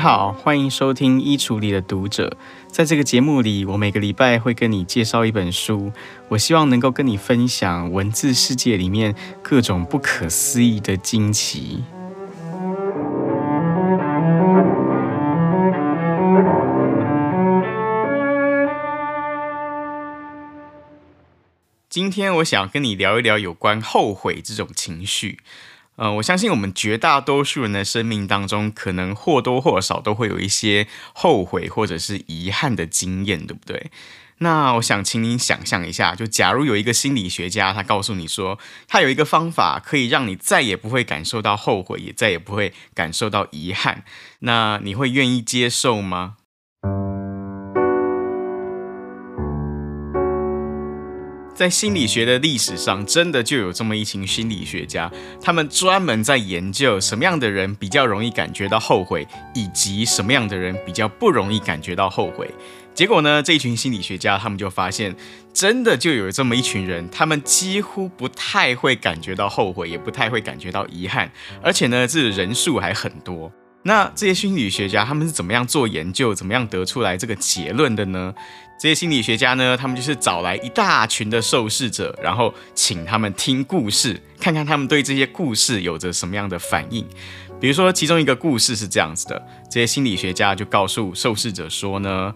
好，欢迎收听《衣橱里的读者》。在这个节目里，我每个礼拜会跟你介绍一本书，我希望能够跟你分享文字世界里面各种不可思议的惊奇。今天我想跟你聊一聊有关后悔这种情绪。呃，我相信我们绝大多数人的生命当中，可能或多或少都会有一些后悔或者是遗憾的经验，对不对？那我想请你想象一下，就假如有一个心理学家，他告诉你说，他有一个方法可以让你再也不会感受到后悔，也再也不会感受到遗憾，那你会愿意接受吗？在心理学的历史上，真的就有这么一群心理学家，他们专门在研究什么样的人比较容易感觉到后悔，以及什么样的人比较不容易感觉到后悔。结果呢，这一群心理学家他们就发现，真的就有这么一群人，他们几乎不太会感觉到后悔，也不太会感觉到遗憾，而且呢，这人数还很多。那这些心理学家他们是怎么样做研究，怎么样得出来这个结论的呢？这些心理学家呢，他们就是找来一大群的受试者，然后请他们听故事，看看他们对这些故事有着什么样的反应。比如说，其中一个故事是这样子的：这些心理学家就告诉受试者说呢，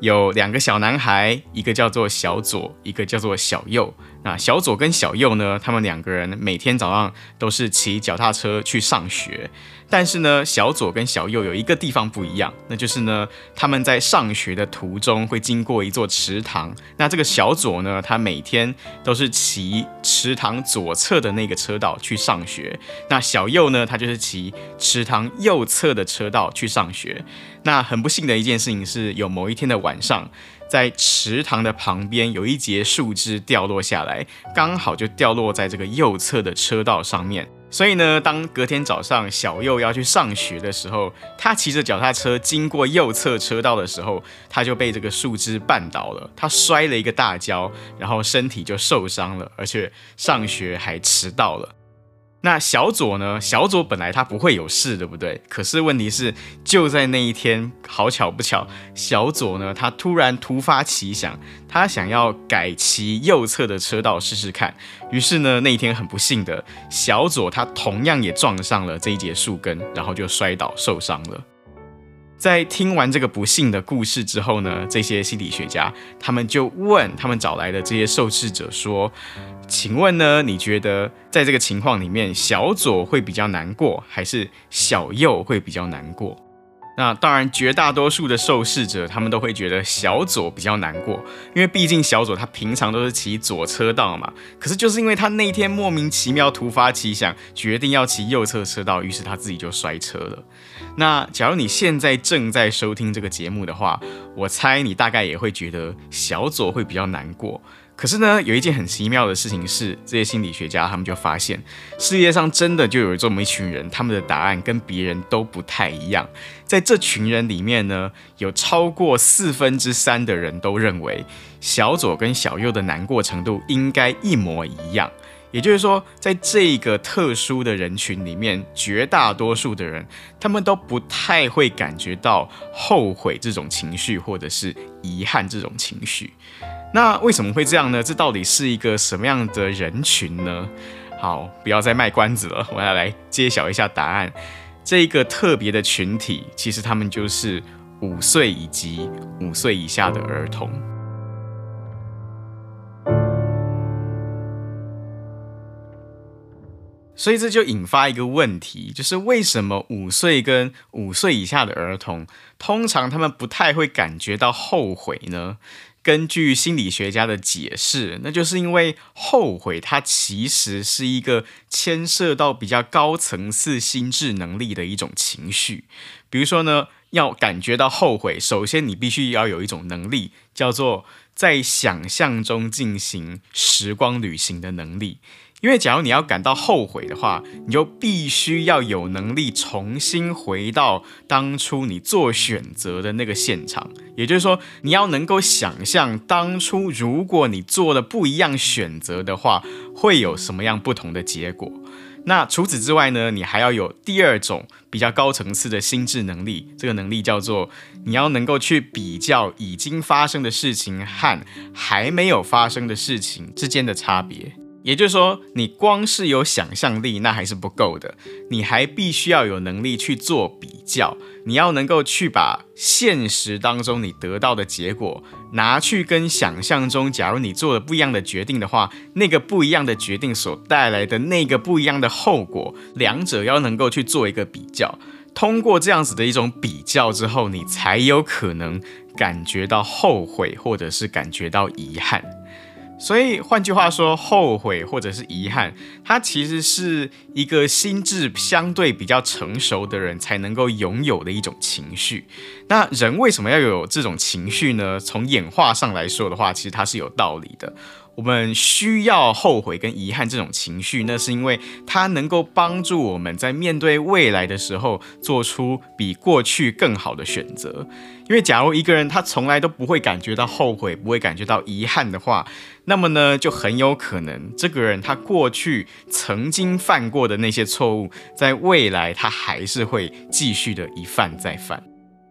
有两个小男孩，一个叫做小左，一个叫做小右。那小左跟小右呢，他们两个人每天早上都是骑脚踏车去上学。但是呢，小左跟小右有一个地方不一样，那就是呢，他们在上学的途中会经过一座池塘。那这个小左呢，他每天都是骑池塘左侧的那个车道去上学。那小右呢，他就是骑池塘右侧的车道去上学。那很不幸的一件事情是，有某一天的晚上，在池塘的旁边有一节树枝掉落下来，刚好就掉落在这个右侧的车道上面。所以呢，当隔天早上小右要去上学的时候，他骑着脚踏车经过右侧车道的时候，他就被这个树枝绊倒了，他摔了一个大跤，然后身体就受伤了，而且上学还迟到了。那小左呢？小左本来他不会有事，对不对？可是问题是，就在那一天，好巧不巧，小左呢，他突然突发奇想，他想要改骑右侧的车道试试看。于是呢，那一天很不幸的，小左他同样也撞上了这一节树根，然后就摔倒受伤了。在听完这个不幸的故事之后呢，这些心理学家他们就问他们找来的这些受试者说：“请问呢，你觉得在这个情况里面，小左会比较难过，还是小右会比较难过？”那当然，绝大多数的受试者他们都会觉得小左比较难过，因为毕竟小左他平常都是骑左车道嘛。可是就是因为他那天莫名其妙突发奇想，决定要骑右侧车道，于是他自己就摔车了。那假如你现在正在收听这个节目的话，我猜你大概也会觉得小左会比较难过。可是呢，有一件很奇妙的事情是，这些心理学家他们就发现，世界上真的就有这么一群人，他们的答案跟别人都不太一样。在这群人里面呢，有超过四分之三的人都认为小左跟小右的难过程度应该一模一样。也就是说，在这个特殊的人群里面，绝大多数的人他们都不太会感觉到后悔这种情绪，或者是遗憾这种情绪。那为什么会这样呢？这到底是一个什么样的人群呢？好，不要再卖关子了，我要来揭晓一下答案。这一个特别的群体，其实他们就是五岁以及五岁以下的儿童。所以这就引发一个问题，就是为什么五岁跟五岁以下的儿童，通常他们不太会感觉到后悔呢？根据心理学家的解释，那就是因为后悔，它其实是一个牵涉到比较高层次心智能力的一种情绪。比如说呢，要感觉到后悔，首先你必须要有一种能力，叫做在想象中进行时光旅行的能力。因为假如你要感到后悔的话，你就必须要有能力重新回到当初你做选择的那个现场。也就是说，你要能够想象当初如果你做了不一样选择的话，会有什么样不同的结果。那除此之外呢，你还要有第二种比较高层次的心智能力，这个能力叫做你要能够去比较已经发生的事情和还没有发生的事情之间的差别。也就是说，你光是有想象力那还是不够的，你还必须要有能力去做比较。你要能够去把现实当中你得到的结果拿去跟想象中，假如你做了不一样的决定的话，那个不一样的决定所带来的那个不一样的后果，两者要能够去做一个比较。通过这样子的一种比较之后，你才有可能感觉到后悔，或者是感觉到遗憾。所以换句话说，后悔或者是遗憾，它其实是一个心智相对比较成熟的人才能够拥有的一种情绪。那人为什么要有这种情绪呢？从演化上来说的话，其实它是有道理的。我们需要后悔跟遗憾这种情绪，那是因为它能够帮助我们在面对未来的时候做出比过去更好的选择。因为假如一个人他从来都不会感觉到后悔，不会感觉到遗憾的话，那么呢，就很有可能这个人他过去曾经犯过的那些错误，在未来他还是会继续的一犯再犯。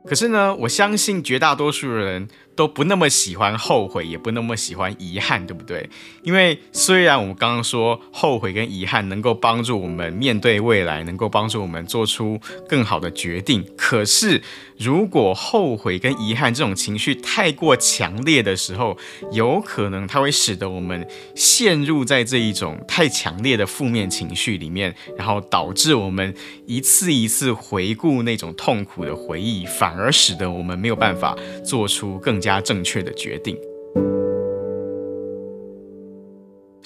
可是呢，我相信绝大多数人都不那么喜欢后悔，也不那么喜欢遗憾，对不对？因为虽然我们刚刚说后悔跟遗憾能够帮助我们面对未来，能够帮助我们做出更好的决定，可是如果后悔跟遗憾这种情绪太过强烈的时候，有可能它会使得我们陷入在这一种太强烈的负面情绪里面，然后导致我们一次一次回顾那种痛苦的回忆，反。而使得我们没有办法做出更加正确的决定，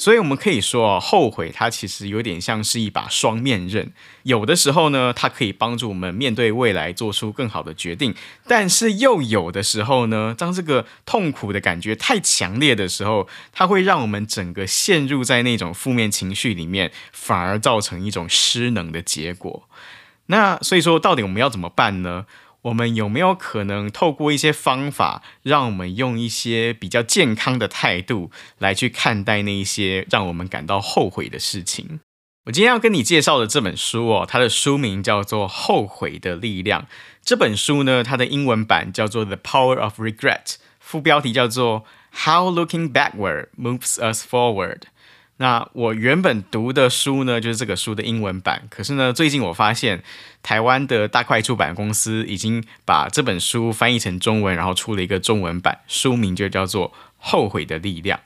所以我们可以说，后悔它其实有点像是一把双面刃。有的时候呢，它可以帮助我们面对未来做出更好的决定；但是又有的时候呢，当这个痛苦的感觉太强烈的时候，它会让我们整个陷入在那种负面情绪里面，反而造成一种失能的结果。那所以说，到底我们要怎么办呢？我们有没有可能透过一些方法，让我们用一些比较健康的态度来去看待那一些让我们感到后悔的事情？我今天要跟你介绍的这本书哦，它的书名叫做《后悔的力量》。这本书呢，它的英文版叫做《The Power of Regret》，副标题叫做《How Looking Backward Moves Us Forward》。那我原本读的书呢，就是这个书的英文版。可是呢，最近我发现台湾的大块出版公司已经把这本书翻译成中文，然后出了一个中文版，书名就叫做《后悔的力量》。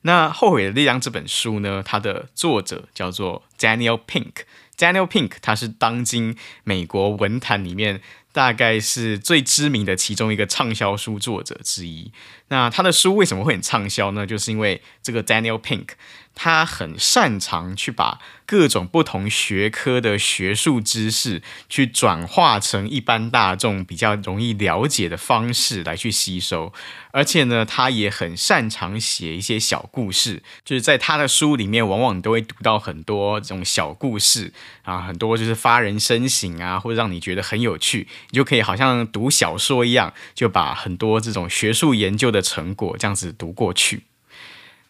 那《后悔的力量》这本书呢，它的作者叫做 Daniel Pink。Daniel Pink 他是当今美国文坛里面大概是最知名的其中一个畅销书作者之一。那他的书为什么会很畅销呢？就是因为这个 Daniel Pink。他很擅长去把各种不同学科的学术知识，去转化成一般大众比较容易了解的方式来去吸收，而且呢，他也很擅长写一些小故事，就是在他的书里面，往往都会读到很多这种小故事啊，很多就是发人深省啊，或者让你觉得很有趣，你就可以好像读小说一样，就把很多这种学术研究的成果这样子读过去。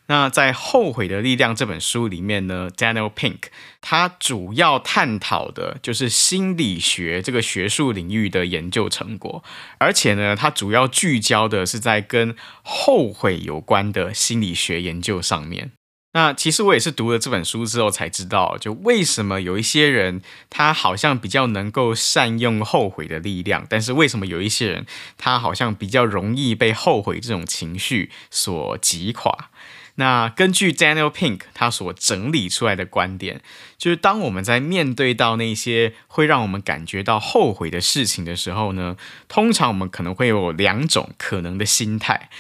那在《后悔的力量》这本书里面呢，Daniel Pink 他主要探讨的就是心理学这个学术领域的研究成果，而且呢，他主要聚焦的是在跟后悔有关的心理学研究上面。那其实我也是读了这本书之后才知道，就为什么有一些人他好像比较能够善用后悔的力量，但是为什么有一些人他好像比较容易被后悔这种情绪所击垮。那根据 Daniel Pink 他所整理出来的观点，就是当我们在面对到那些会让我们感觉到后悔的事情的时候呢，通常我们可能会有两种可能的心态。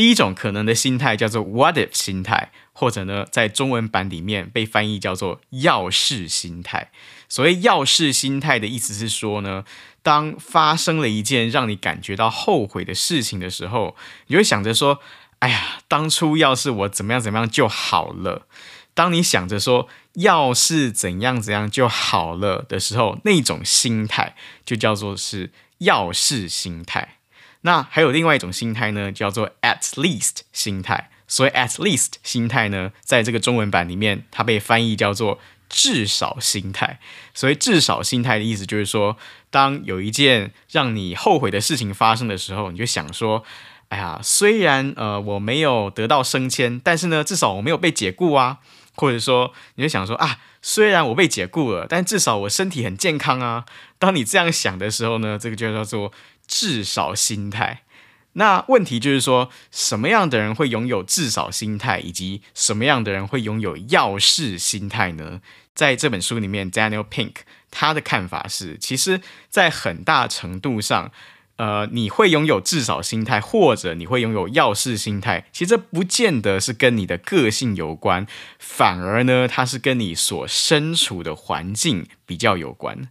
第一种可能的心态叫做 What if 心态，或者呢，在中文版里面被翻译叫做要是心态。所谓要是心态的意思是说呢，当发生了一件让你感觉到后悔的事情的时候，你会想着说。哎呀，当初要是我怎么样怎么样就好了。当你想着说要是怎样怎样就好了的时候，那种心态就叫做是要是心态。那还有另外一种心态呢，叫做 at least 心态。所以 at least 心态呢，在这个中文版里面，它被翻译叫做至少心态。所以至少心态的意思就是说，当有一件让你后悔的事情发生的时候，你就想说：哎呀，虽然呃我没有得到升迁，但是呢，至少我没有被解雇啊。或者说，你就想说啊，虽然我被解雇了，但至少我身体很健康啊。当你这样想的时候呢，这个就叫做至少心态。那问题就是说，什么样的人会拥有至少心态，以及什么样的人会拥有要事心态呢？在这本书里面，Daniel Pink 他的看法是，其实，在很大程度上，呃，你会拥有至少心态，或者你会拥有要事心态，其实这不见得是跟你的个性有关，反而呢，它是跟你所身处的环境比较有关。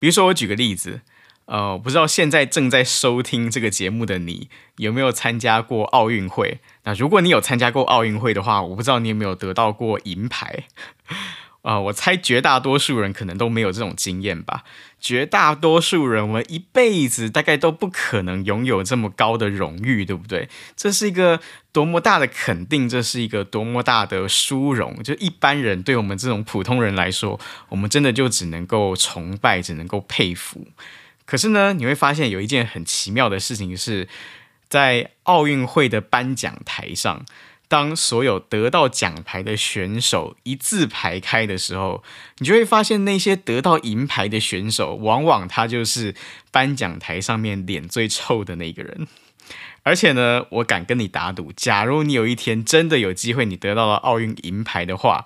比如说，我举个例子。呃，不知道现在正在收听这个节目的你有没有参加过奥运会？那如果你有参加过奥运会的话，我不知道你有没有得到过银牌。啊、呃，我猜绝大多数人可能都没有这种经验吧。绝大多数人，我们一辈子大概都不可能拥有这么高的荣誉，对不对？这是一个多么大的肯定，这是一个多么大的殊荣。就一般人对我们这种普通人来说，我们真的就只能够崇拜，只能够佩服。可是呢，你会发现有一件很奇妙的事情是，在奥运会的颁奖台上，当所有得到奖牌的选手一字排开的时候，你就会发现那些得到银牌的选手，往往他就是颁奖台上面脸最臭的那个人。而且呢，我敢跟你打赌，假如你有一天真的有机会，你得到了奥运银牌的话，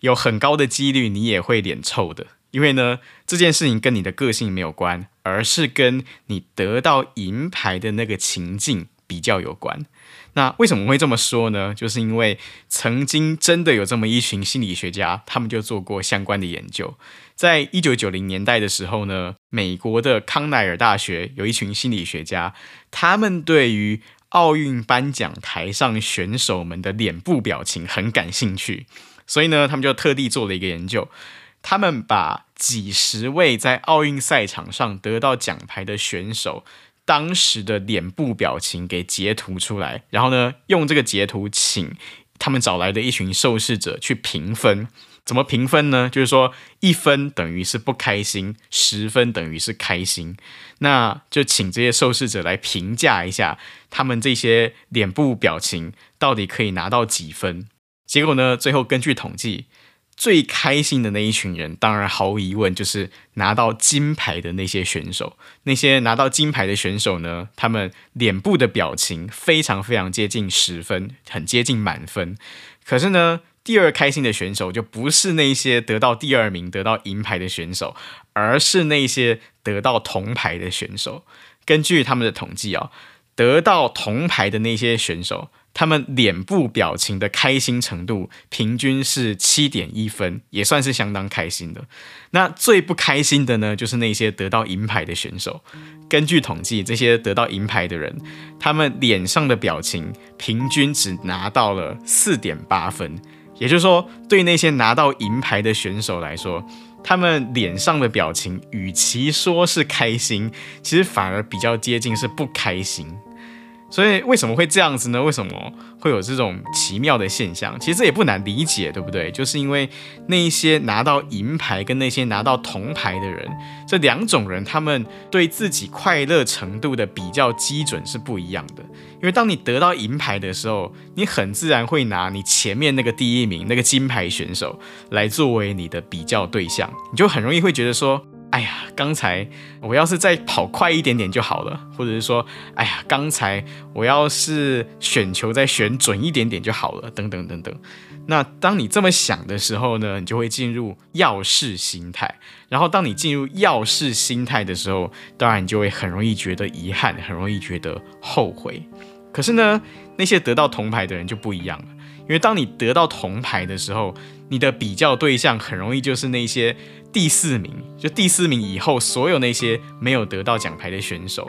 有很高的几率你也会脸臭的。因为呢，这件事情跟你的个性没有关，而是跟你得到银牌的那个情境比较有关。那为什么会这么说呢？就是因为曾经真的有这么一群心理学家，他们就做过相关的研究。在一九九零年代的时候呢，美国的康奈尔大学有一群心理学家，他们对于奥运颁奖台上选手们的脸部表情很感兴趣，所以呢，他们就特地做了一个研究。他们把几十位在奥运赛场上得到奖牌的选手当时的脸部表情给截图出来，然后呢，用这个截图请他们找来的一群受试者去评分。怎么评分呢？就是说，一分等于是不开心，十分等于是开心。那就请这些受试者来评价一下，他们这些脸部表情到底可以拿到几分。结果呢，最后根据统计。最开心的那一群人，当然毫无疑问就是拿到金牌的那些选手。那些拿到金牌的选手呢，他们脸部的表情非常非常接近十分，很接近满分。可是呢，第二开心的选手就不是那些得到第二名、得到银牌的选手，而是那些得到铜牌的选手。根据他们的统计啊，得到铜牌的那些选手。他们脸部表情的开心程度平均是七点一分，也算是相当开心的。那最不开心的呢，就是那些得到银牌的选手。根据统计，这些得到银牌的人，他们脸上的表情平均只拿到了四点八分。也就是说，对那些拿到银牌的选手来说，他们脸上的表情与其说是开心，其实反而比较接近是不开心。所以为什么会这样子呢？为什么会有这种奇妙的现象？其实这也不难理解，对不对？就是因为那一些拿到银牌跟那些拿到铜牌的人，这两种人他们对自己快乐程度的比较基准是不一样的。因为当你得到银牌的时候，你很自然会拿你前面那个第一名那个金牌选手来作为你的比较对象，你就很容易会觉得说。哎呀，刚才我要是再跑快一点点就好了，或者是说，哎呀，刚才我要是选球再选准一点点就好了，等等等等。那当你这么想的时候呢，你就会进入要事心态。然后当你进入要事心态的时候，当然你就会很容易觉得遗憾，很容易觉得后悔。可是呢，那些得到铜牌的人就不一样了，因为当你得到铜牌的时候，你的比较对象很容易就是那些。第四名，就第四名以后，所有那些没有得到奖牌的选手，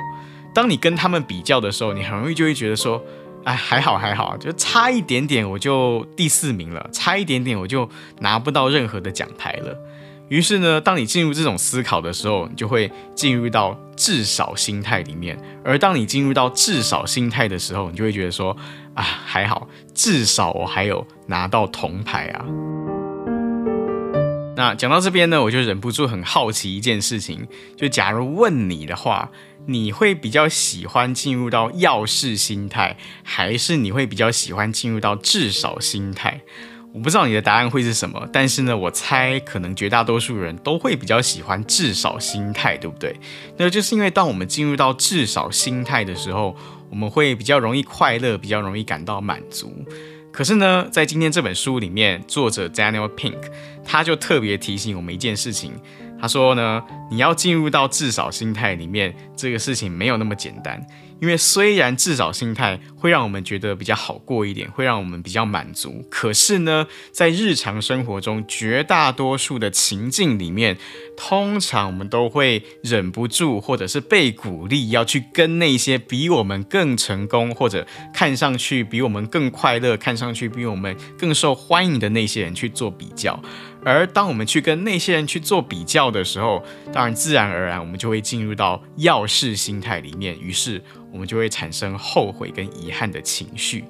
当你跟他们比较的时候，你很容易就会觉得说，哎，还好还好，就差一点点我就第四名了，差一点点我就拿不到任何的奖牌了。于是呢，当你进入这种思考的时候，你就会进入到至少心态里面。而当你进入到至少心态的时候，你就会觉得说，啊，还好，至少我还有拿到铜牌啊。那讲到这边呢，我就忍不住很好奇一件事情，就假如问你的话，你会比较喜欢进入到要事心态，还是你会比较喜欢进入到至少心态？我不知道你的答案会是什么，但是呢，我猜可能绝大多数人都会比较喜欢至少心态，对不对？那就是因为当我们进入到至少心态的时候，我们会比较容易快乐，比较容易感到满足。可是呢，在今天这本书里面，作者 Daniel Pink 他就特别提醒我们一件事情。他说呢，你要进入到至少心态里面，这个事情没有那么简单。因为虽然至少心态会让我们觉得比较好过一点，会让我们比较满足，可是呢，在日常生活中，绝大多数的情境里面，通常我们都会忍不住，或者是被鼓励要去跟那些比我们更成功，或者看上去比我们更快乐，看上去比我们更受欢迎的那些人去做比较。而当我们去跟那些人去做比较的时候，当然自然而然我们就会进入到要事心态里面，于是我们就会产生后悔跟遗憾的情绪。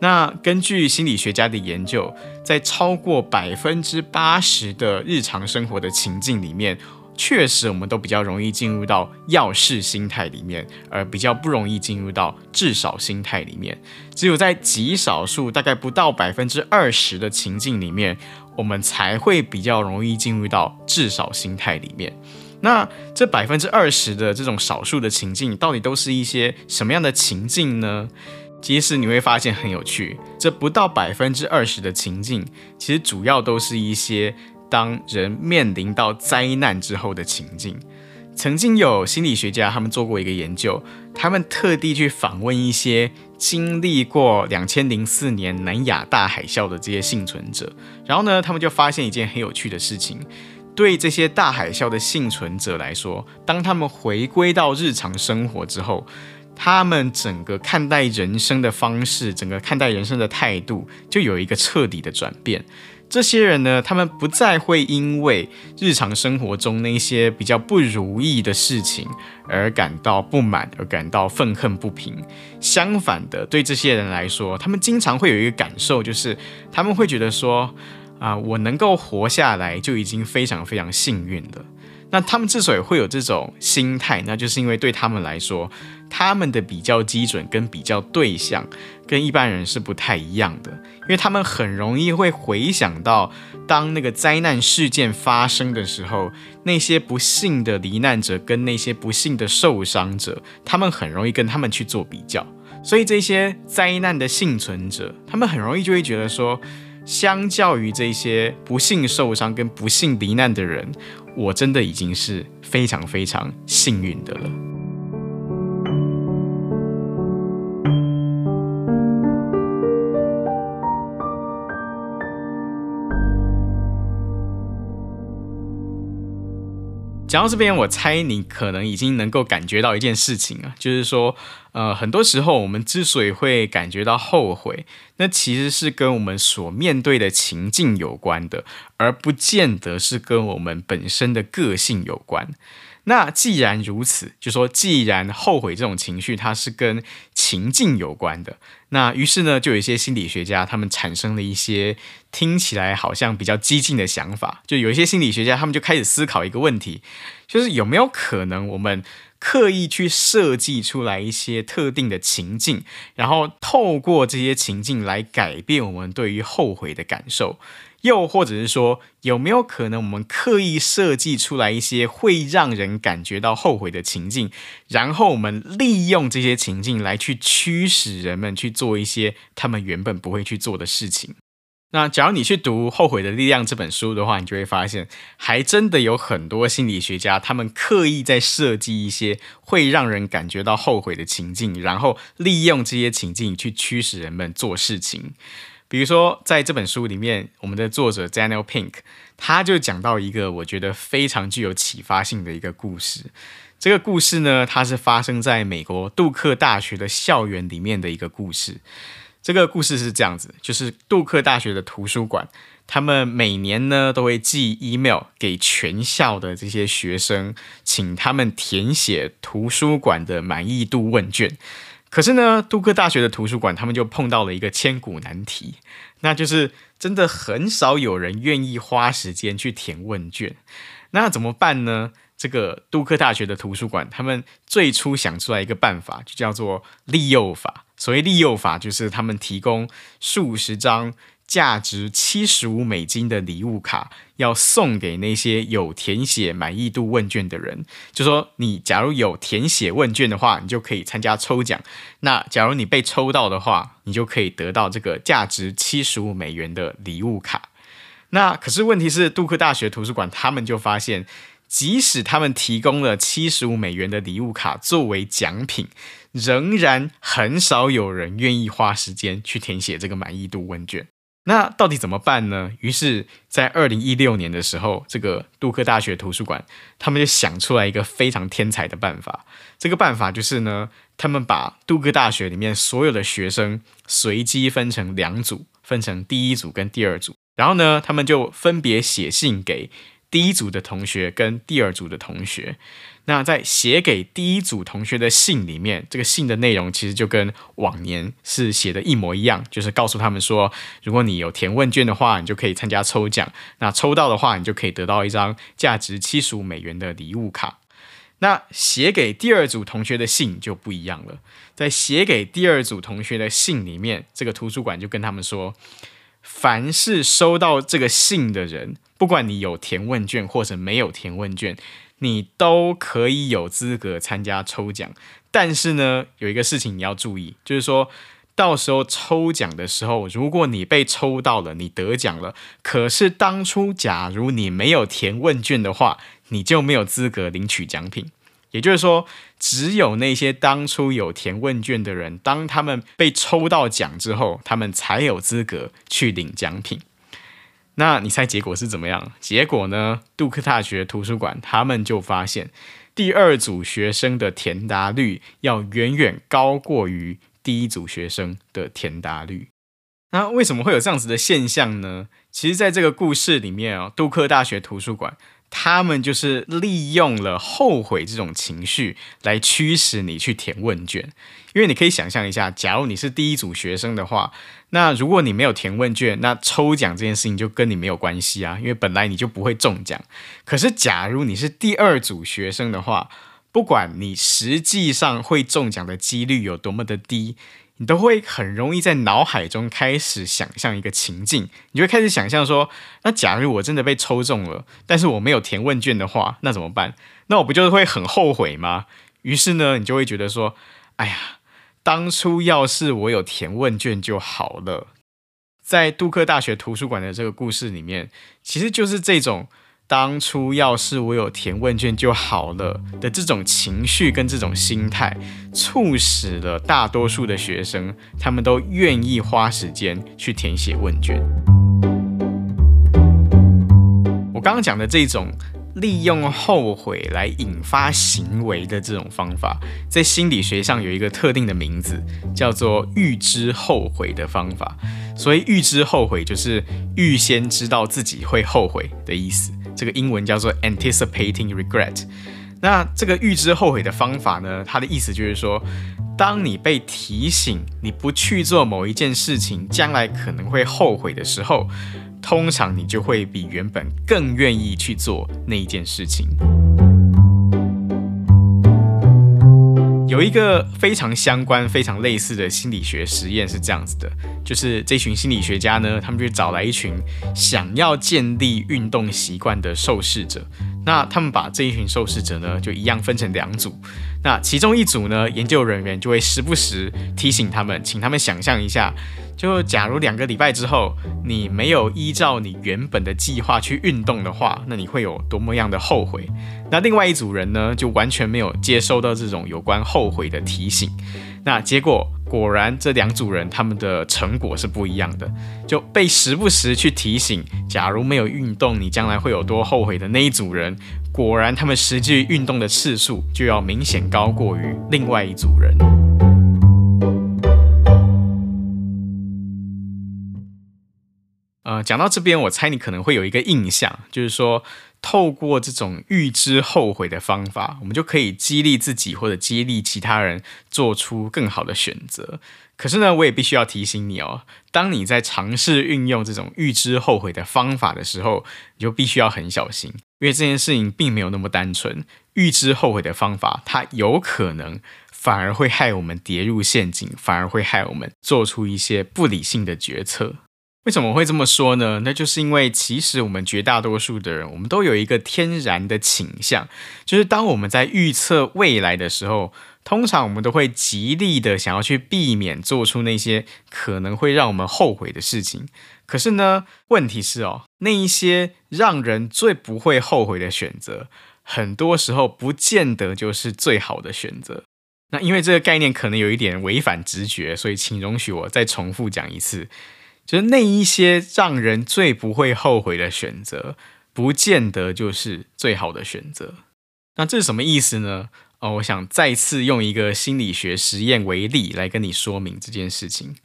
那根据心理学家的研究，在超过百分之八十的日常生活的情境里面，确实我们都比较容易进入到要事心态里面，而比较不容易进入到至少心态里面。只有在极少数，大概不到百分之二十的情境里面。我们才会比较容易进入到至少心态里面。那这百分之二十的这种少数的情境，到底都是一些什么样的情境呢？其实你会发现很有趣，这不到百分之二十的情境，其实主要都是一些当人面临到灾难之后的情境。曾经有心理学家他们做过一个研究，他们特地去访问一些经历过两千零四年南亚大海啸的这些幸存者，然后呢，他们就发现一件很有趣的事情：对这些大海啸的幸存者来说，当他们回归到日常生活之后，他们整个看待人生的方式，整个看待人生的态度，就有一个彻底的转变。这些人呢，他们不再会因为日常生活中那些比较不如意的事情而感到不满，而感到愤恨不平。相反的，对这些人来说，他们经常会有一个感受，就是他们会觉得说，啊，我能够活下来就已经非常非常幸运了。那他们之所以会有这种心态，那就是因为对他们来说，他们的比较基准跟比较对象跟一般人是不太一样的，因为他们很容易会回想到，当那个灾难事件发生的时候，那些不幸的罹难者跟那些不幸的受伤者，他们很容易跟他们去做比较，所以这些灾难的幸存者，他们很容易就会觉得说，相较于这些不幸受伤跟不幸罹难的人。我真的已经是非常非常幸运的了。讲到这边，我猜你可能已经能够感觉到一件事情啊，就是说，呃，很多时候我们之所以会感觉到后悔，那其实是跟我们所面对的情境有关的，而不见得是跟我们本身的个性有关。那既然如此，就说既然后悔这种情绪它是跟情境有关的，那于是呢，就有一些心理学家他们产生了一些听起来好像比较激进的想法，就有一些心理学家他们就开始思考一个问题，就是有没有可能我们刻意去设计出来一些特定的情境，然后透过这些情境来改变我们对于后悔的感受。又或者是说，有没有可能我们刻意设计出来一些会让人感觉到后悔的情境，然后我们利用这些情境来去驱使人们去做一些他们原本不会去做的事情？那假如你去读《后悔的力量》这本书的话，你就会发现，还真的有很多心理学家，他们刻意在设计一些会让人感觉到后悔的情境，然后利用这些情境去驱使人们做事情。比如说，在这本书里面，我们的作者 Daniel Pink，他就讲到一个我觉得非常具有启发性的一个故事。这个故事呢，它是发生在美国杜克大学的校园里面的一个故事。这个故事是这样子，就是杜克大学的图书馆，他们每年呢都会寄 email 给全校的这些学生，请他们填写图书馆的满意度问卷。可是呢，杜克大学的图书馆他们就碰到了一个千古难题，那就是真的很少有人愿意花时间去填问卷。那怎么办呢？这个杜克大学的图书馆他们最初想出来一个办法，就叫做利诱法。所谓利诱法，就是他们提供数十张。价值七十五美金的礼物卡要送给那些有填写满意度问卷的人，就说你假如有填写问卷的话，你就可以参加抽奖。那假如你被抽到的话，你就可以得到这个价值七十五美元的礼物卡。那可是问题是，杜克大学图书馆他们就发现，即使他们提供了七十五美元的礼物卡作为奖品，仍然很少有人愿意花时间去填写这个满意度问卷。那到底怎么办呢？于是，在二零一六年的时候，这个杜克大学图书馆他们就想出来一个非常天才的办法。这个办法就是呢，他们把杜克大学里面所有的学生随机分成两组，分成第一组跟第二组，然后呢，他们就分别写信给第一组的同学跟第二组的同学。那在写给第一组同学的信里面，这个信的内容其实就跟往年是写的一模一样，就是告诉他们说，如果你有填问卷的话，你就可以参加抽奖。那抽到的话，你就可以得到一张价值七十五美元的礼物卡。那写给第二组同学的信就不一样了，在写给第二组同学的信里面，这个图书馆就跟他们说，凡是收到这个信的人，不管你有填问卷或者没有填问卷。你都可以有资格参加抽奖，但是呢，有一个事情你要注意，就是说到时候抽奖的时候，如果你被抽到了，你得奖了，可是当初假如你没有填问卷的话，你就没有资格领取奖品。也就是说，只有那些当初有填问卷的人，当他们被抽到奖之后，他们才有资格去领奖品。那你猜结果是怎么样？结果呢？杜克大学图书馆他们就发现，第二组学生的填答率要远远高过于第一组学生的填答率。那为什么会有这样子的现象呢？其实，在这个故事里面啊，杜克大学图书馆。他们就是利用了后悔这种情绪来驱使你去填问卷，因为你可以想象一下，假如你是第一组学生的话，那如果你没有填问卷，那抽奖这件事情就跟你没有关系啊，因为本来你就不会中奖。可是假如你是第二组学生的话，不管你实际上会中奖的几率有多么的低。你都会很容易在脑海中开始想象一个情境，你就会开始想象说，那假如我真的被抽中了，但是我没有填问卷的话，那怎么办？那我不就是会很后悔吗？于是呢，你就会觉得说，哎呀，当初要是我有填问卷就好了。在杜克大学图书馆的这个故事里面，其实就是这种。当初要是我有填问卷就好了的这种情绪跟这种心态，促使了大多数的学生，他们都愿意花时间去填写问卷。我刚刚讲的这种利用后悔来引发行为的这种方法，在心理学上有一个特定的名字，叫做预知后悔的方法。所以预知后悔就是预先知道自己会后悔的意思。这个英文叫做 anticipating regret。那这个预知后悔的方法呢，它的意思就是说，当你被提醒你不去做某一件事情，将来可能会后悔的时候，通常你就会比原本更愿意去做那一件事情。有一个非常相关、非常类似的心理学实验是这样子的，就是这群心理学家呢，他们就找来一群想要建立运动习惯的受试者，那他们把这一群受试者呢，就一样分成两组，那其中一组呢，研究人员就会时不时提醒他们，请他们想象一下。就假如两个礼拜之后，你没有依照你原本的计划去运动的话，那你会有多么样的后悔？那另外一组人呢，就完全没有接收到这种有关后悔的提醒。那结果果然，这两组人他们的成果是不一样的。就被时不时去提醒，假如没有运动，你将来会有多后悔的那一组人，果然他们实际运动的次数就要明显高过于另外一组人。呃，讲到这边，我猜你可能会有一个印象，就是说，透过这种预知后悔的方法，我们就可以激励自己或者激励其他人做出更好的选择。可是呢，我也必须要提醒你哦，当你在尝试运用这种预知后悔的方法的时候，你就必须要很小心，因为这件事情并没有那么单纯。预知后悔的方法，它有可能反而会害我们跌入陷阱，反而会害我们做出一些不理性的决策。为什么会这么说呢？那就是因为其实我们绝大多数的人，我们都有一个天然的倾向，就是当我们在预测未来的时候，通常我们都会极力的想要去避免做出那些可能会让我们后悔的事情。可是呢，问题是哦，那一些让人最不会后悔的选择，很多时候不见得就是最好的选择。那因为这个概念可能有一点违反直觉，所以请容许我再重复讲一次。就是那一些让人最不会后悔的选择，不见得就是最好的选择。那这是什么意思呢？哦，我想再次用一个心理学实验为例来跟你说明这件事情。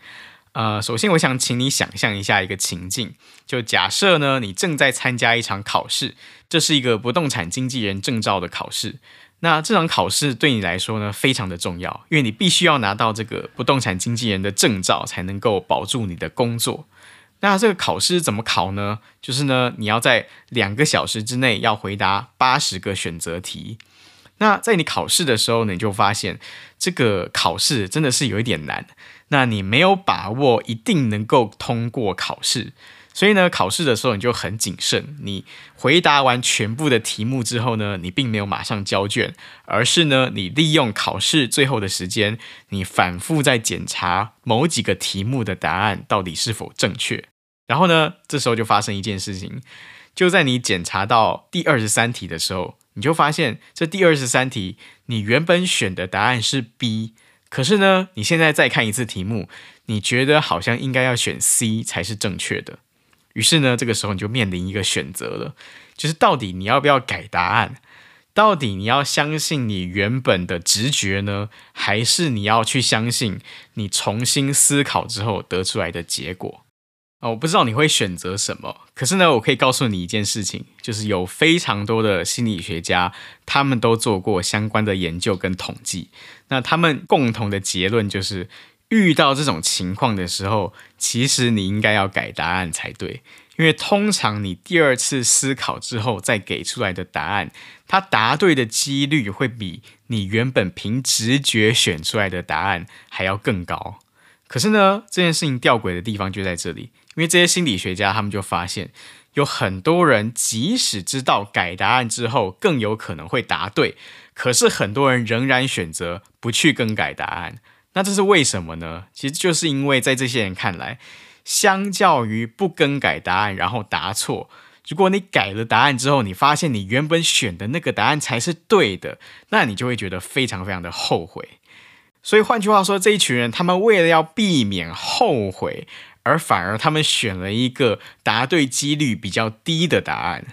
呃，首先我想请你想象一下一个情境，就假设呢，你正在参加一场考试，这是一个不动产经纪人证照的考试。那这场考试对你来说呢，非常的重要，因为你必须要拿到这个不动产经纪人的证照，才能够保住你的工作。那这个考试怎么考呢？就是呢，你要在两个小时之内要回答八十个选择题。那在你考试的时候呢，你就发现这个考试真的是有一点难。那你没有把握一定能够通过考试。所以呢，考试的时候你就很谨慎。你回答完全部的题目之后呢，你并没有马上交卷，而是呢，你利用考试最后的时间，你反复在检查某几个题目的答案到底是否正确。然后呢，这时候就发生一件事情，就在你检查到第二十三题的时候，你就发现这第二十三题你原本选的答案是 B，可是呢，你现在再看一次题目，你觉得好像应该要选 C 才是正确的。于是呢，这个时候你就面临一个选择了，就是到底你要不要改答案？到底你要相信你原本的直觉呢，还是你要去相信你重新思考之后得出来的结果？啊，我不知道你会选择什么，可是呢，我可以告诉你一件事情，就是有非常多的心理学家，他们都做过相关的研究跟统计，那他们共同的结论就是。遇到这种情况的时候，其实你应该要改答案才对，因为通常你第二次思考之后再给出来的答案，它答对的几率会比你原本凭直觉选出来的答案还要更高。可是呢，这件事情吊诡的地方就在这里，因为这些心理学家他们就发现，有很多人即使知道改答案之后更有可能会答对，可是很多人仍然选择不去更改答案。那这是为什么呢？其实就是因为在这些人看来，相较于不更改答案然后答错，如果你改了答案之后，你发现你原本选的那个答案才是对的，那你就会觉得非常非常的后悔。所以换句话说，这一群人他们为了要避免后悔，而反而他们选了一个答对几率比较低的答案。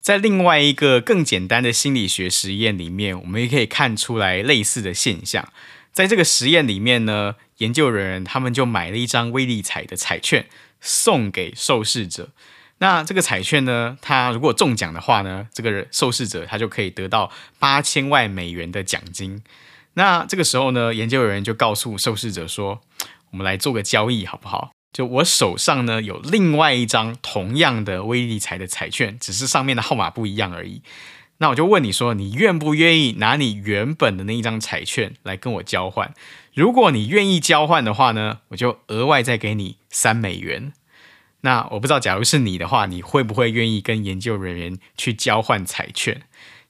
在另外一个更简单的心理学实验里面，我们也可以看出来类似的现象。在这个实验里面呢，研究人员他们就买了一张威力彩的彩券送给受试者。那这个彩券呢，他如果中奖的话呢，这个受试者他就可以得到八千万美元的奖金。那这个时候呢，研究人员就告诉受试者说：“我们来做个交易好不好？就我手上呢有另外一张同样的威力彩的彩券，只是上面的号码不一样而已。”那我就问你说，你愿不愿意拿你原本的那一张彩券来跟我交换？如果你愿意交换的话呢，我就额外再给你三美元。那我不知道，假如是你的话，你会不会愿意跟研究人员去交换彩券？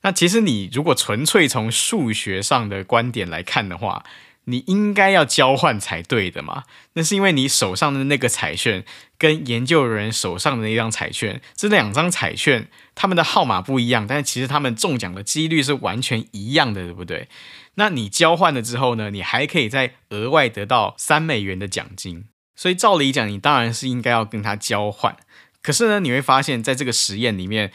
那其实你如果纯粹从数学上的观点来看的话，你应该要交换才对的嘛？那是因为你手上的那个彩券跟研究人员手上的那张彩券，这两张彩券他们的号码不一样，但是其实他们中奖的几率是完全一样的，对不对？那你交换了之后呢，你还可以再额外得到三美元的奖金。所以照理讲，你当然是应该要跟他交换。可是呢，你会发现在这个实验里面，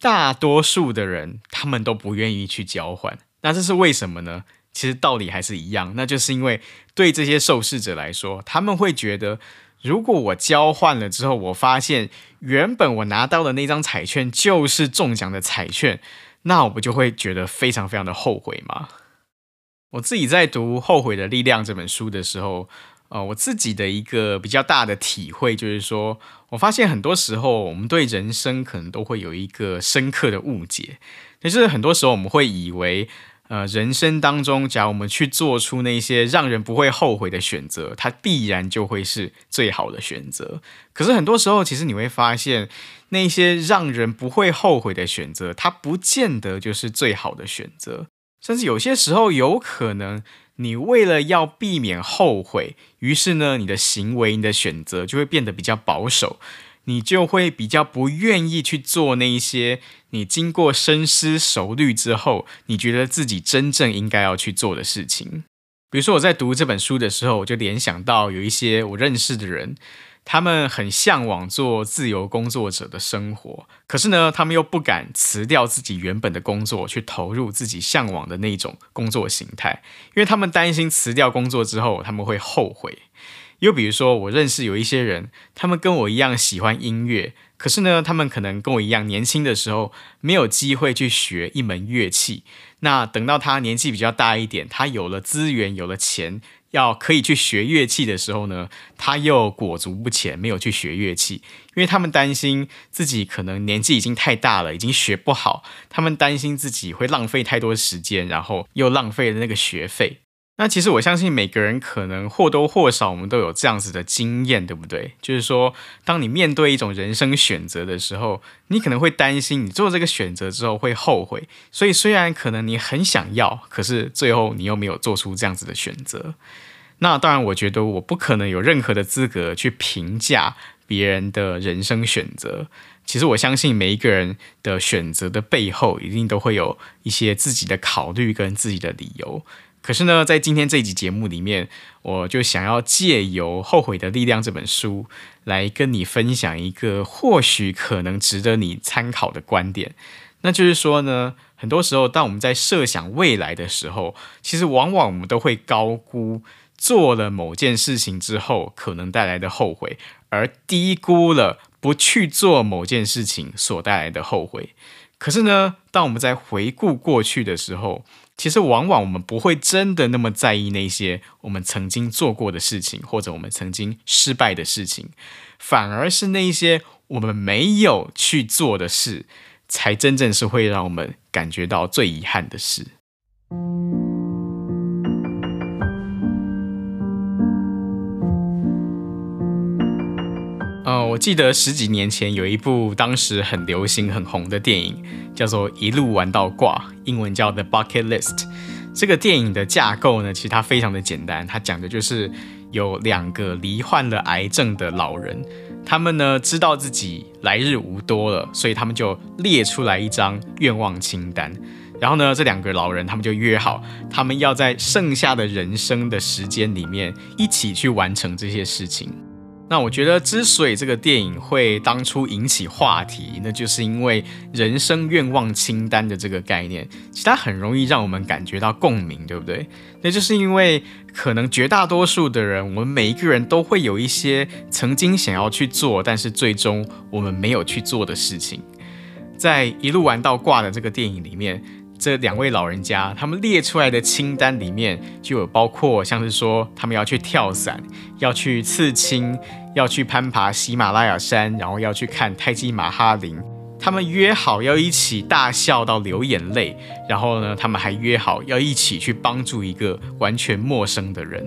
大多数的人他们都不愿意去交换。那这是为什么呢？其实道理还是一样，那就是因为对这些受试者来说，他们会觉得，如果我交换了之后，我发现原本我拿到的那张彩券就是中奖的彩券，那我不就会觉得非常非常的后悔吗？我自己在读《后悔的力量》这本书的时候，呃，我自己的一个比较大的体会就是说，我发现很多时候我们对人生可能都会有一个深刻的误解，就是很多时候我们会以为。呃，人生当中，假如我们去做出那些让人不会后悔的选择，它必然就会是最好的选择。可是很多时候，其实你会发现，那些让人不会后悔的选择，它不见得就是最好的选择。甚至有些时候，有可能你为了要避免后悔，于是呢，你的行为、你的选择就会变得比较保守。你就会比较不愿意去做那一些你经过深思熟虑之后，你觉得自己真正应该要去做的事情。比如说我在读这本书的时候，我就联想到有一些我认识的人，他们很向往做自由工作者的生活，可是呢，他们又不敢辞掉自己原本的工作，去投入自己向往的那种工作形态，因为他们担心辞掉工作之后，他们会后悔。又比如说，我认识有一些人，他们跟我一样喜欢音乐，可是呢，他们可能跟我一样，年轻的时候没有机会去学一门乐器。那等到他年纪比较大一点，他有了资源，有了钱，要可以去学乐器的时候呢，他又裹足不前，没有去学乐器，因为他们担心自己可能年纪已经太大了，已经学不好，他们担心自己会浪费太多时间，然后又浪费了那个学费。那其实我相信每个人可能或多或少我们都有这样子的经验，对不对？就是说，当你面对一种人生选择的时候，你可能会担心你做这个选择之后会后悔。所以虽然可能你很想要，可是最后你又没有做出这样子的选择。那当然，我觉得我不可能有任何的资格去评价别人的人生选择。其实我相信每一个人的选择的背后，一定都会有一些自己的考虑跟自己的理由。可是呢，在今天这一集节目里面，我就想要借由《后悔的力量》这本书来跟你分享一个或许可能值得你参考的观点。那就是说呢，很多时候当我们在设想未来的时候，其实往往我们都会高估做了某件事情之后可能带来的后悔，而低估了不去做某件事情所带来的后悔。可是呢，当我们在回顾过去的时候，其实往往我们不会真的那么在意那些我们曾经做过的事情，或者我们曾经失败的事情，反而是那些我们没有去做的事，才真正是会让我们感觉到最遗憾的事。我记得十几年前有一部当时很流行、很红的电影，叫做《一路玩到挂》，英文叫《The Bucket List》。这个电影的架构呢，其实它非常的简单，它讲的就是有两个罹患了癌症的老人，他们呢知道自己来日无多了，所以他们就列出来一张愿望清单。然后呢，这两个老人他们就约好，他们要在剩下的人生的时间里面一起去完成这些事情。那我觉得，之所以这个电影会当初引起话题，那就是因为人生愿望清单的这个概念，其实它很容易让我们感觉到共鸣，对不对？那就是因为可能绝大多数的人，我们每一个人都会有一些曾经想要去做，但是最终我们没有去做的事情。在一路玩到挂的这个电影里面。这两位老人家，他们列出来的清单里面就有包括像是说，他们要去跳伞，要去刺青，要去攀爬喜马拉雅山，然后要去看泰姬玛哈陵。他们约好要一起大笑到流眼泪，然后呢，他们还约好要一起去帮助一个完全陌生的人。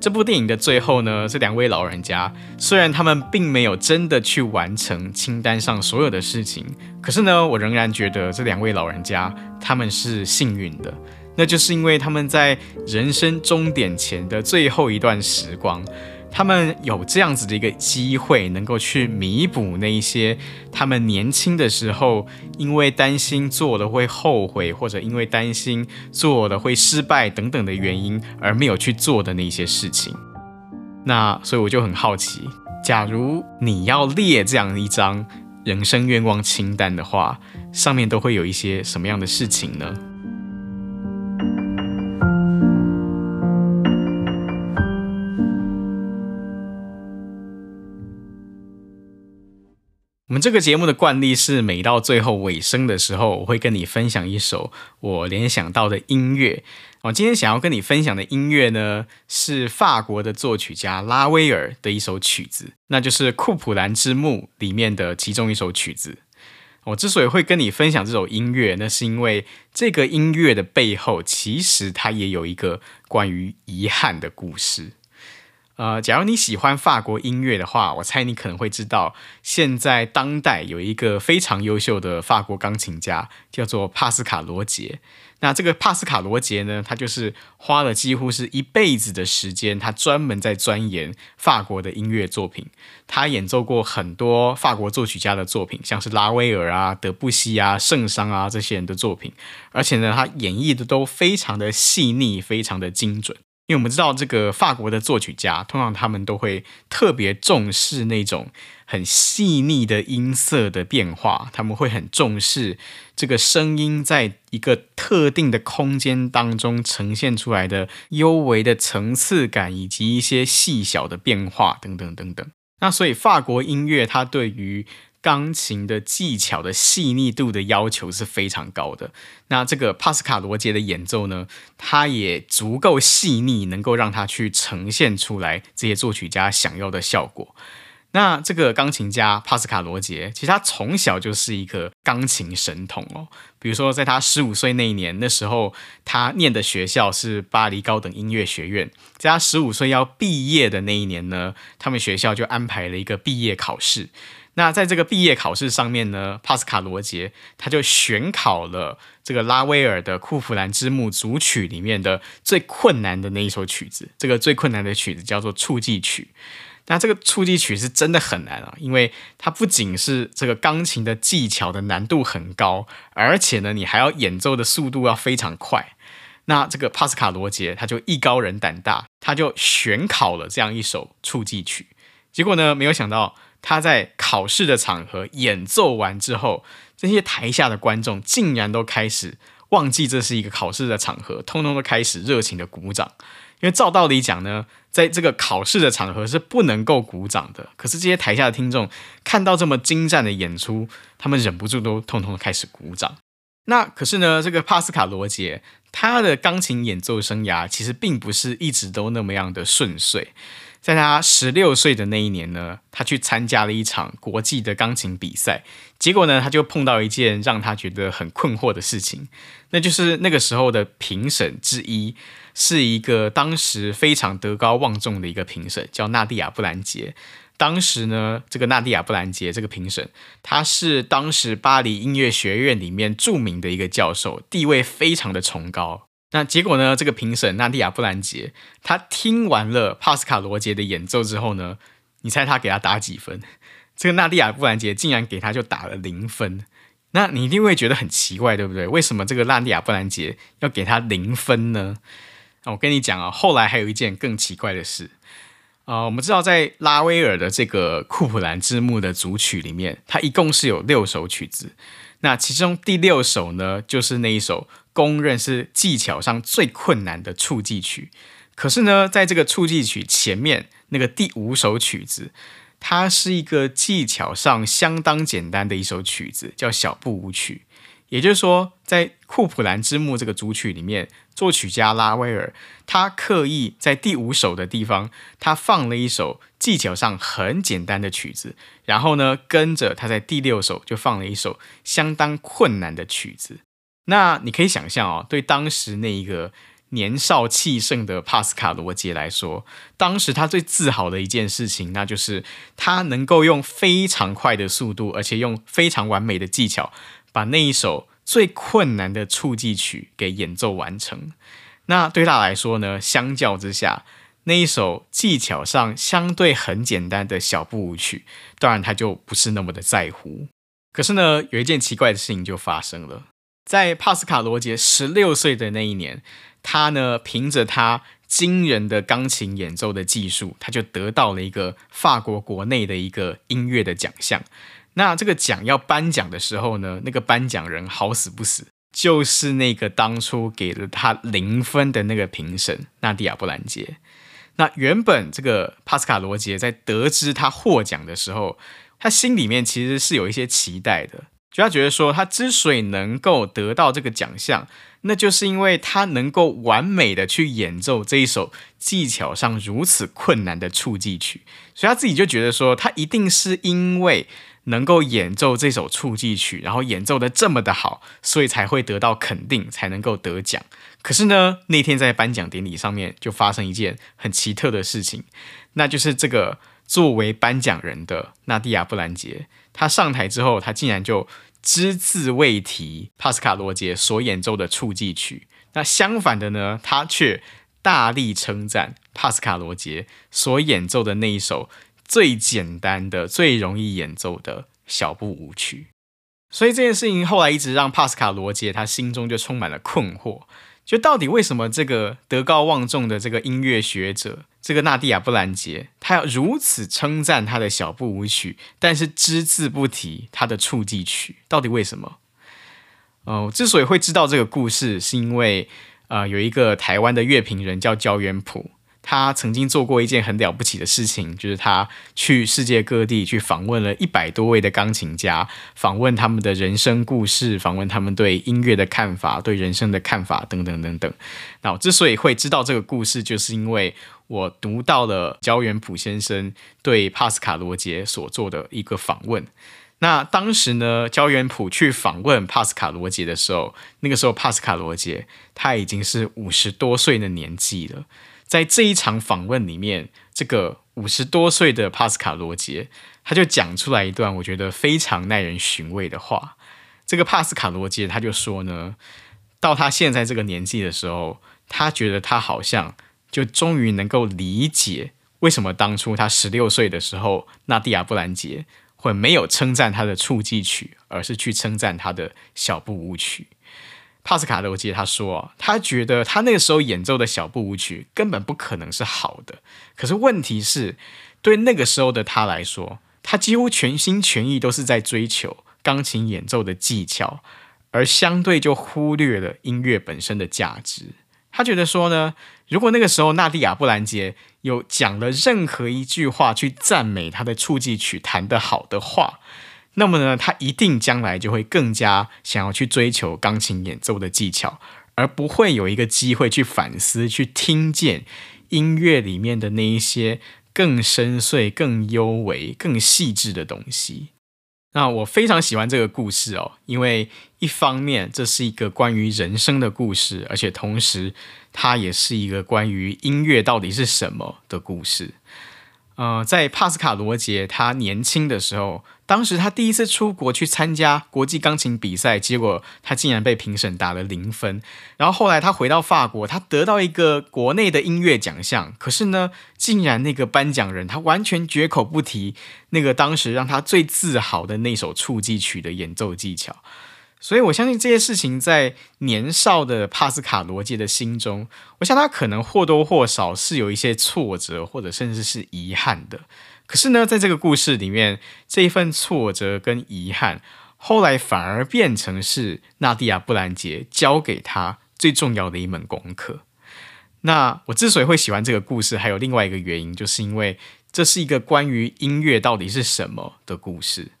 这部电影的最后呢，这两位老人家虽然他们并没有真的去完成清单上所有的事情，可是呢，我仍然觉得这两位老人家他们是幸运的，那就是因为他们在人生终点前的最后一段时光。他们有这样子的一个机会，能够去弥补那一些他们年轻的时候因为担心做了会后悔，或者因为担心做了会失败等等的原因而没有去做的那些事情。那所以我就很好奇，假如你要列这样一张人生愿望清单的话，上面都会有一些什么样的事情呢？我们这个节目的惯例是，每到最后尾声的时候，我会跟你分享一首我联想到的音乐。我今天想要跟你分享的音乐呢，是法国的作曲家拉威尔的一首曲子，那就是《库普兰之墓》里面的其中一首曲子。我之所以会跟你分享这首音乐，那是因为这个音乐的背后，其实它也有一个关于遗憾的故事。呃，假如你喜欢法国音乐的话，我猜你可能会知道，现在当代有一个非常优秀的法国钢琴家，叫做帕斯卡罗杰。那这个帕斯卡罗杰呢，他就是花了几乎是一辈子的时间，他专门在钻研法国的音乐作品。他演奏过很多法国作曲家的作品，像是拉威尔啊、德布西啊、圣桑啊这些人的作品，而且呢，他演绎的都非常的细腻，非常的精准。因为我们知道，这个法国的作曲家通常他们都会特别重视那种很细腻的音色的变化，他们会很重视这个声音在一个特定的空间当中呈现出来的幽微的层次感，以及一些细小的变化等等等等。那所以法国音乐它对于钢琴的技巧的细腻度的要求是非常高的。那这个帕斯卡罗杰的演奏呢，它也足够细腻，能够让他去呈现出来这些作曲家想要的效果。那这个钢琴家帕斯卡罗杰，其实他从小就是一个钢琴神童哦。比如说，在他十五岁那一年，那时候他念的学校是巴黎高等音乐学院。在他十五岁要毕业的那一年呢，他们学校就安排了一个毕业考试。那在这个毕业考试上面呢，帕斯卡罗杰他就选考了这个拉威尔的《库弗兰之墓》组曲里面的最困难的那一首曲子。这个最困难的曲子叫做触记曲。那这个触记曲是真的很难啊，因为它不仅是这个钢琴的技巧的难度很高，而且呢，你还要演奏的速度要非常快。那这个帕斯卡罗杰他就艺高人胆大，他就选考了这样一首触记曲。结果呢，没有想到。他在考试的场合演奏完之后，这些台下的观众竟然都开始忘记这是一个考试的场合，通通都开始热情的鼓掌。因为照道理讲呢，在这个考试的场合是不能够鼓掌的。可是这些台下的听众看到这么精湛的演出，他们忍不住都通通开始鼓掌。那可是呢，这个帕斯卡罗杰他的钢琴演奏生涯其实并不是一直都那么样的顺遂。在他十六岁的那一年呢，他去参加了一场国际的钢琴比赛，结果呢，他就碰到一件让他觉得很困惑的事情，那就是那个时候的评审之一是一个当时非常德高望重的一个评审，叫纳蒂亚·布兰杰。当时呢，这个纳蒂亚·布兰杰这个评审，他是当时巴黎音乐学院里面著名的一个教授，地位非常的崇高。那结果呢？这个评审纳蒂亚·布兰杰，他听完了帕斯卡罗杰的演奏之后呢，你猜他给他打几分？这个纳蒂亚·布兰杰竟然给他就打了零分。那你一定会觉得很奇怪，对不对？为什么这个纳蒂亚·布兰杰要给他零分呢？我跟你讲啊，后来还有一件更奇怪的事啊、我们知道，在拉威尔的这个库普兰之墓的组曲里面，它一共是有六首曲子。那其中第六首呢，就是那一首。公认是技巧上最困难的触记曲，可是呢，在这个触记曲前面那个第五首曲子，它是一个技巧上相当简单的一首曲子，叫小步舞曲。也就是说，在库普兰之墓这个组曲里面，作曲家拉威尔他刻意在第五首的地方，他放了一首技巧上很简单的曲子，然后呢，跟着他在第六首就放了一首相当困难的曲子。那你可以想象哦，对当时那一个年少气盛的帕斯卡罗杰来说，当时他最自豪的一件事情，那就是他能够用非常快的速度，而且用非常完美的技巧，把那一首最困难的触记曲给演奏完成。那对他来说呢，相较之下，那一首技巧上相对很简单的小步舞曲，当然他就不是那么的在乎。可是呢，有一件奇怪的事情就发生了。在帕斯卡罗杰十六岁的那一年，他呢凭着他惊人的钢琴演奏的技术，他就得到了一个法国国内的一个音乐的奖项。那这个奖要颁奖的时候呢，那个颁奖人好死不死，就是那个当初给了他零分的那个评审纳迪亚·布兰杰。那原本这个帕斯卡罗杰在得知他获奖的时候，他心里面其实是有一些期待的，就他觉得说，他之所以能够得到这个奖项，那就是因为他能够完美的去演奏这一首技巧上如此困难的触技曲，所以他自己就觉得说，他一定是因为能够演奏这首触技曲，然后演奏的这么的好，所以才会得到肯定，才能够得奖。可是呢，那天在颁奖典礼上面就发生一件很奇特的事情，那就是这个。作为颁奖人的纳蒂亚·布兰杰，他上台之后，他竟然就只字未提帕斯卡罗杰所演奏的触技曲。那相反的呢，他却大力称赞帕斯卡罗杰所演奏的那一首最简单的、最容易演奏的小步舞曲。所以这件事情后来一直让帕斯卡罗杰他心中就充满了困惑。就到底为什么这个德高望重的这个音乐学者，这个纳蒂亚·布兰杰，他要如此称赞他的小步舞曲，但是只字不提他的触技曲？到底为什么？哦、之所以会知道这个故事，是因为呃，有一个台湾的乐评人叫焦元溥。他曾经做过一件很了不起的事情，就是他去世界各地去访问了一百多位的钢琴家，访问他们的人生故事，访问他们对音乐的看法、对人生的看法等等等等。那我之所以会知道这个故事，就是因为我读到了焦元溥先生对帕斯卡罗杰所做的一个访问。那当时呢，焦元溥去访问帕斯卡罗杰的时候，那个时候帕斯卡罗杰他已经是五十多岁的年纪了。在这一场访问里面，这个五十多岁的帕斯卡罗杰，他就讲出来一段我觉得非常耐人寻味的话。这个帕斯卡罗杰他就说呢，到他现在这个年纪的时候，他觉得他好像就终于能够理解为什么当初他十六岁的时候，纳蒂亚·布兰杰会没有称赞他的触技曲，而是去称赞他的小步舞曲。帕斯卡德，我记得他说，他觉得他那个时候演奏的小步舞曲根本不可能是好的。可是问题是，对那个时候的他来说，他几乎全心全意都是在追求钢琴演奏的技巧，而相对就忽略了音乐本身的价值。他觉得说呢，如果那个时候纳蒂亚·布兰杰有讲了任何一句话去赞美他的触技曲弹得好的话，那么呢，他一定将来就会更加想要去追求钢琴演奏的技巧，而不会有一个机会去反思、去听见音乐里面的那一些更深邃、更幽微、更细致的东西。那我非常喜欢这个故事哦，因为一方面这是一个关于人生的故事，而且同时它也是一个关于音乐到底是什么的故事。呃，在帕斯卡罗杰他年轻的时候，当时他第一次出国去参加国际钢琴比赛，结果他竟然被评审打了零分。然后后来他回到法国，他得到一个国内的音乐奖项，可是呢，竟然那个颁奖人他完全绝口不提那个当时让他最自豪的那首触技曲的演奏技巧。所以，我相信这些事情在年少的帕斯卡罗杰的心中，我想他可能或多或少是有一些挫折，或者甚至是遗憾的。可是呢，在这个故事里面，这一份挫折跟遗憾，后来反而变成是纳蒂亚·布兰杰教给他最重要的一门功课。那我之所以会喜欢这个故事，还有另外一个原因，就是因为这是一个关于音乐到底是什么的故事。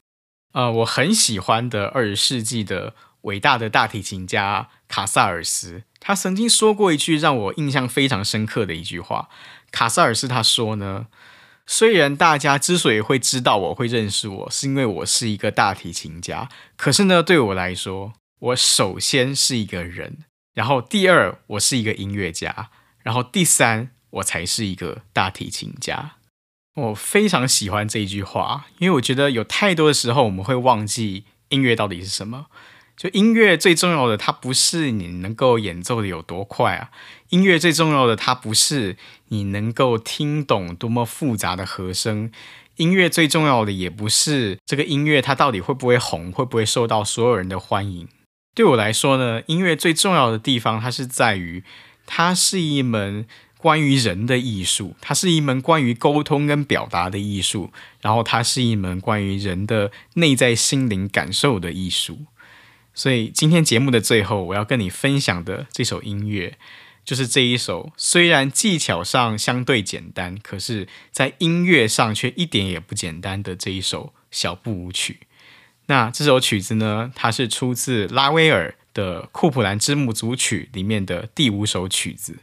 呃，我很喜欢的二十世纪的伟大的大提琴家卡萨尔斯，他曾经说过一句让我印象非常深刻的一句话。卡萨尔斯他说呢，虽然大家之所以会知道我会认识我，是因为我是一个大提琴家，可是呢，对我来说，我首先是一个人，然后第二，我是一个音乐家，然后第三，我才是一个大提琴家。我非常喜欢这一句话，因为我觉得有太多的时候我们会忘记音乐到底是什么。就音乐最重要的，它不是你能够演奏的有多快啊。音乐最重要的，它不是你能够听懂多么复杂的和声。音乐最重要的，也不是这个音乐它到底会不会红，会不会受到所有人的欢迎。对我来说呢，音乐最重要的地方，它是在于它是一门。关于人的艺术，它是一门关于沟通跟表达的艺术，然后它是一门关于人的内在心灵感受的艺术。所以今天节目的最后，我要跟你分享的这首音乐，就是这一首虽然技巧上相对简单，可是在音乐上却一点也不简单的这一首小步舞曲。那这首曲子呢，它是出自拉威尔的库普兰之母组曲里面的第五首曲子。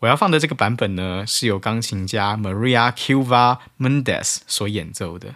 我要放的这个版本呢，是由钢琴家 Maria Cuva Mendez 所演奏的。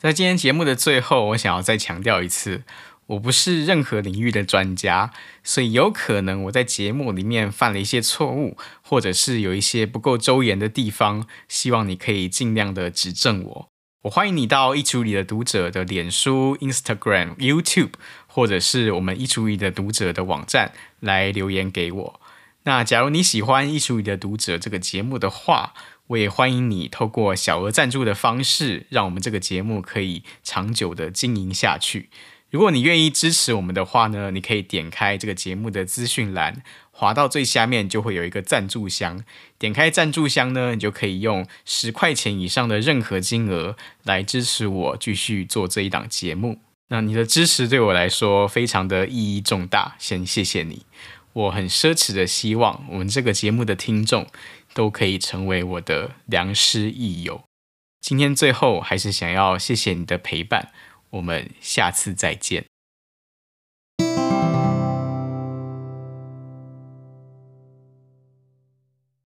在今天节目的最后，我想要再强调一次，我不是任何领域的专家，所以有可能我在节目里面犯了一些错误，或者是有一些不够周延的地方，希望你可以尽量的指正我。我欢迎你到衣橱里的读者的脸书、Instagram、YouTube，或者是我们衣橱里的读者的网站来留言给我。那假如你喜欢衣橱里的读者这个节目的话，我也欢迎你透过小额赞助的方式，让我们这个节目可以长久的经营下去。如果你愿意支持我们的话呢，你可以点开这个节目的资讯栏，滑到最下面就会有一个赞助箱。点开赞助箱呢，你就可以用十块钱以上的任何金额来支持我继续做这一档节目。那你的支持对我来说非常的意义重大，先谢谢你。我很奢侈的希望我们这个节目的听众都可以成为我的良师益友。今天最后还是想要谢谢你的陪伴。我们下次再见。